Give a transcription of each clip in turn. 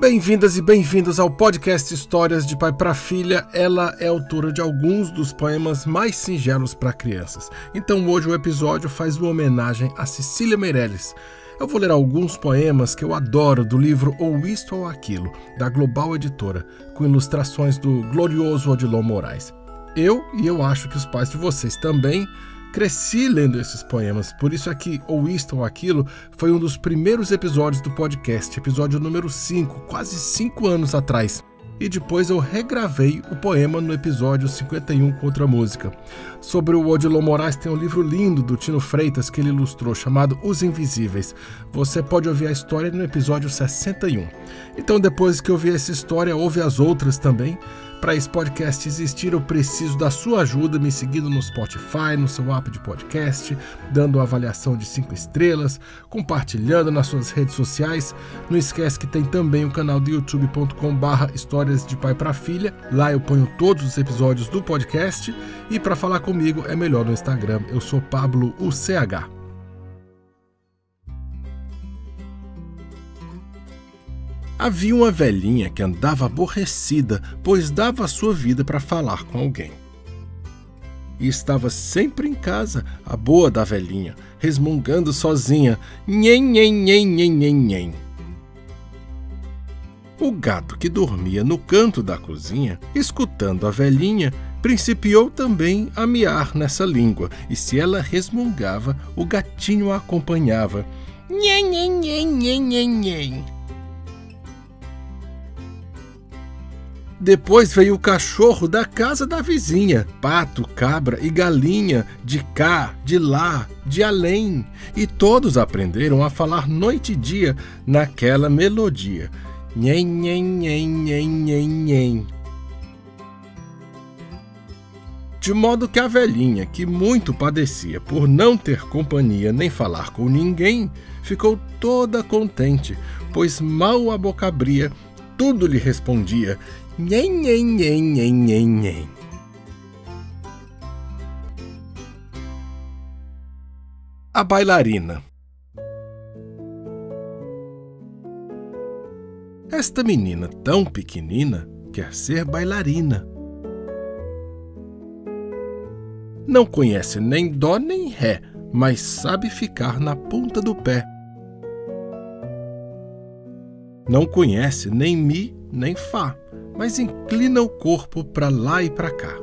Bem-vindas e bem-vindos ao podcast Histórias de Pai para Filha. Ela é autora de alguns dos poemas mais singelos para crianças. Então hoje o episódio faz uma homenagem a Cecília Meirelles. Eu vou ler alguns poemas que eu adoro do livro Ou Isto ou Aquilo, da Global Editora, com ilustrações do glorioso Odilon Moraes. Eu, e eu acho que os pais de vocês também, Cresci lendo esses poemas, por isso é que Ou Isto ou Aquilo foi um dos primeiros episódios do podcast, episódio número 5, quase 5 anos atrás. E depois eu regravei o poema no episódio 51 com outra música. Sobre o Odilon Moraes tem um livro lindo do Tino Freitas que ele ilustrou, chamado Os Invisíveis. Você pode ouvir a história no episódio 61. Então, depois que ouvir essa história, ouve as outras também para esse podcast existir, eu preciso da sua ajuda, me seguindo no Spotify, no seu app de podcast, dando uma avaliação de 5 estrelas, compartilhando nas suas redes sociais. Não esquece que tem também o canal do youtube.com/barra Histórias de Pai para Filha. Lá eu ponho todos os episódios do podcast. E para falar comigo é melhor no Instagram. Eu sou Pablo UCH. Havia uma velhinha que andava aborrecida, pois dava a sua vida para falar com alguém. E estava sempre em casa, a boa da velhinha, resmungando sozinha, nhen, nhen, nhen, nhen, nhen, nhen. O gato que dormia no canto da cozinha, escutando a velhinha, principiou também a miar nessa língua, e se ela resmungava, o gatinho a acompanhava. Nhen, nhen, nhen, nhen, nhen, nhen. Depois veio o cachorro da casa da vizinha, pato, cabra e galinha, de cá, de lá, de além, e todos aprenderam a falar noite e dia naquela melodia. Nhen, nhen, nhen, nhen, nhen, nhen. De modo que a velhinha, que muito padecia por não ter companhia nem falar com ninguém, ficou toda contente, pois mal a boca abria, tudo lhe respondia Nhen, nhen, nhen, nhen, nhen, nhen. A bailarina. Esta menina tão pequenina quer ser bailarina. Não conhece nem dó nem ré, mas sabe ficar na ponta do pé. Não conhece nem mi nem fá, mas inclina o corpo para lá e para cá.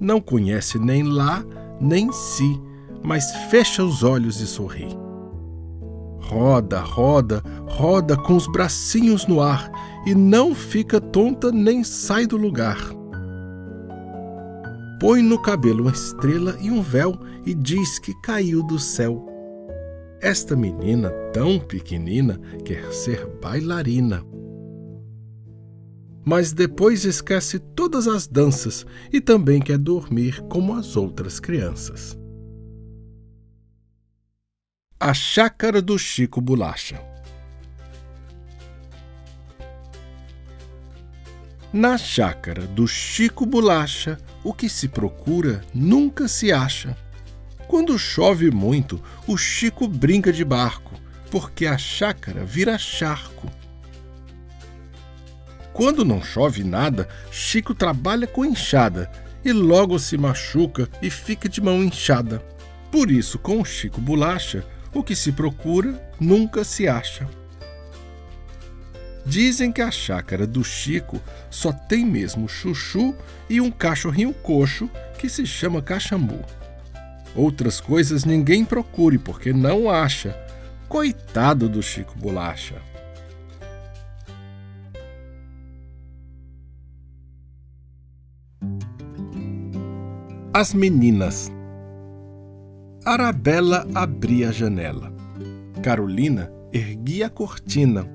Não conhece nem lá, nem si, mas fecha os olhos e sorri. Roda, roda, roda com os bracinhos no ar e não fica tonta nem sai do lugar. Põe no cabelo uma estrela e um véu e diz que caiu do céu. Esta menina tão pequenina quer ser bailarina. Mas depois esquece todas as danças e também quer dormir como as outras crianças. A Chácara do Chico Bolacha Na chácara do Chico Bolacha, o que se procura nunca se acha. Quando chove muito, o Chico brinca de barco, porque a chácara vira charco. Quando não chove nada, Chico trabalha com enxada e logo se machuca e fica de mão inchada. Por isso, com o Chico Bolacha, o que se procura nunca se acha. Dizem que a chácara do Chico só tem mesmo chuchu e um cachorrinho coxo que se chama cachambu. Outras coisas ninguém procure porque não acha. Coitado do Chico Bolacha. As meninas. Arabella abria a janela. Carolina erguia a cortina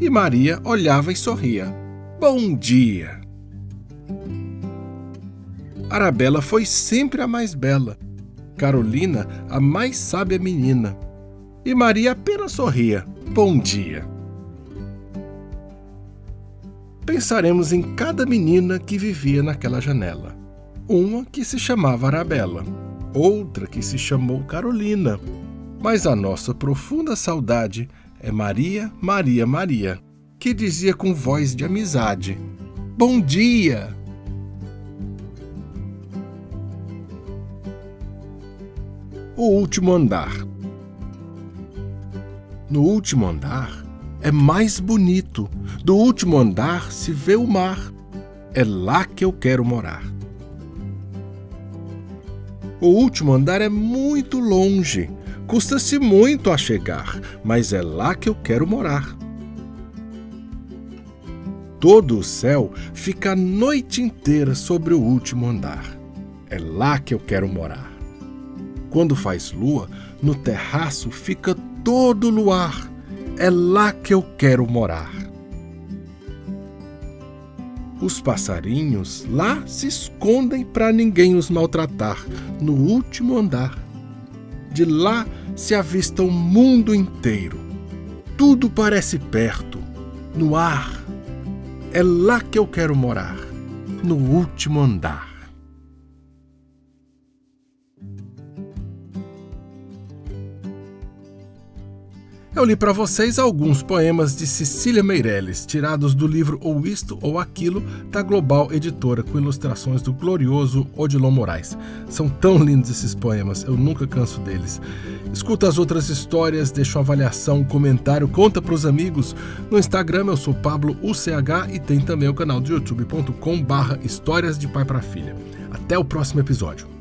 e Maria olhava e sorria. Bom dia! Arabella foi sempre a mais bela Carolina, a mais sábia menina. E Maria apenas sorria. Bom dia. Pensaremos em cada menina que vivia naquela janela. Uma que se chamava Arabella, outra que se chamou Carolina. Mas a nossa profunda saudade é Maria, Maria, Maria, que dizia com voz de amizade: Bom dia! O último andar. No último andar é mais bonito. Do último andar se vê o mar. É lá que eu quero morar. O último andar é muito longe. Custa-se muito a chegar, mas é lá que eu quero morar. Todo o céu fica a noite inteira sobre o último andar. É lá que eu quero morar. Quando faz lua, no terraço fica todo luar. É lá que eu quero morar. Os passarinhos lá se escondem para ninguém os maltratar, no último andar. De lá se avista o mundo inteiro. Tudo parece perto, no ar. É lá que eu quero morar, no último andar. Eu li para vocês alguns poemas de Cecília Meirelles, tirados do livro Ou Isto ou Aquilo, da Global Editora, com ilustrações do glorioso Odilon Moraes. São tão lindos esses poemas, eu nunca canso deles. Escuta as outras histórias, deixa uma avaliação, um comentário, conta para os amigos. No Instagram eu sou Pablo UCH e tem também o canal do youtube.com barra Histórias de Pai para Filha. Até o próximo episódio.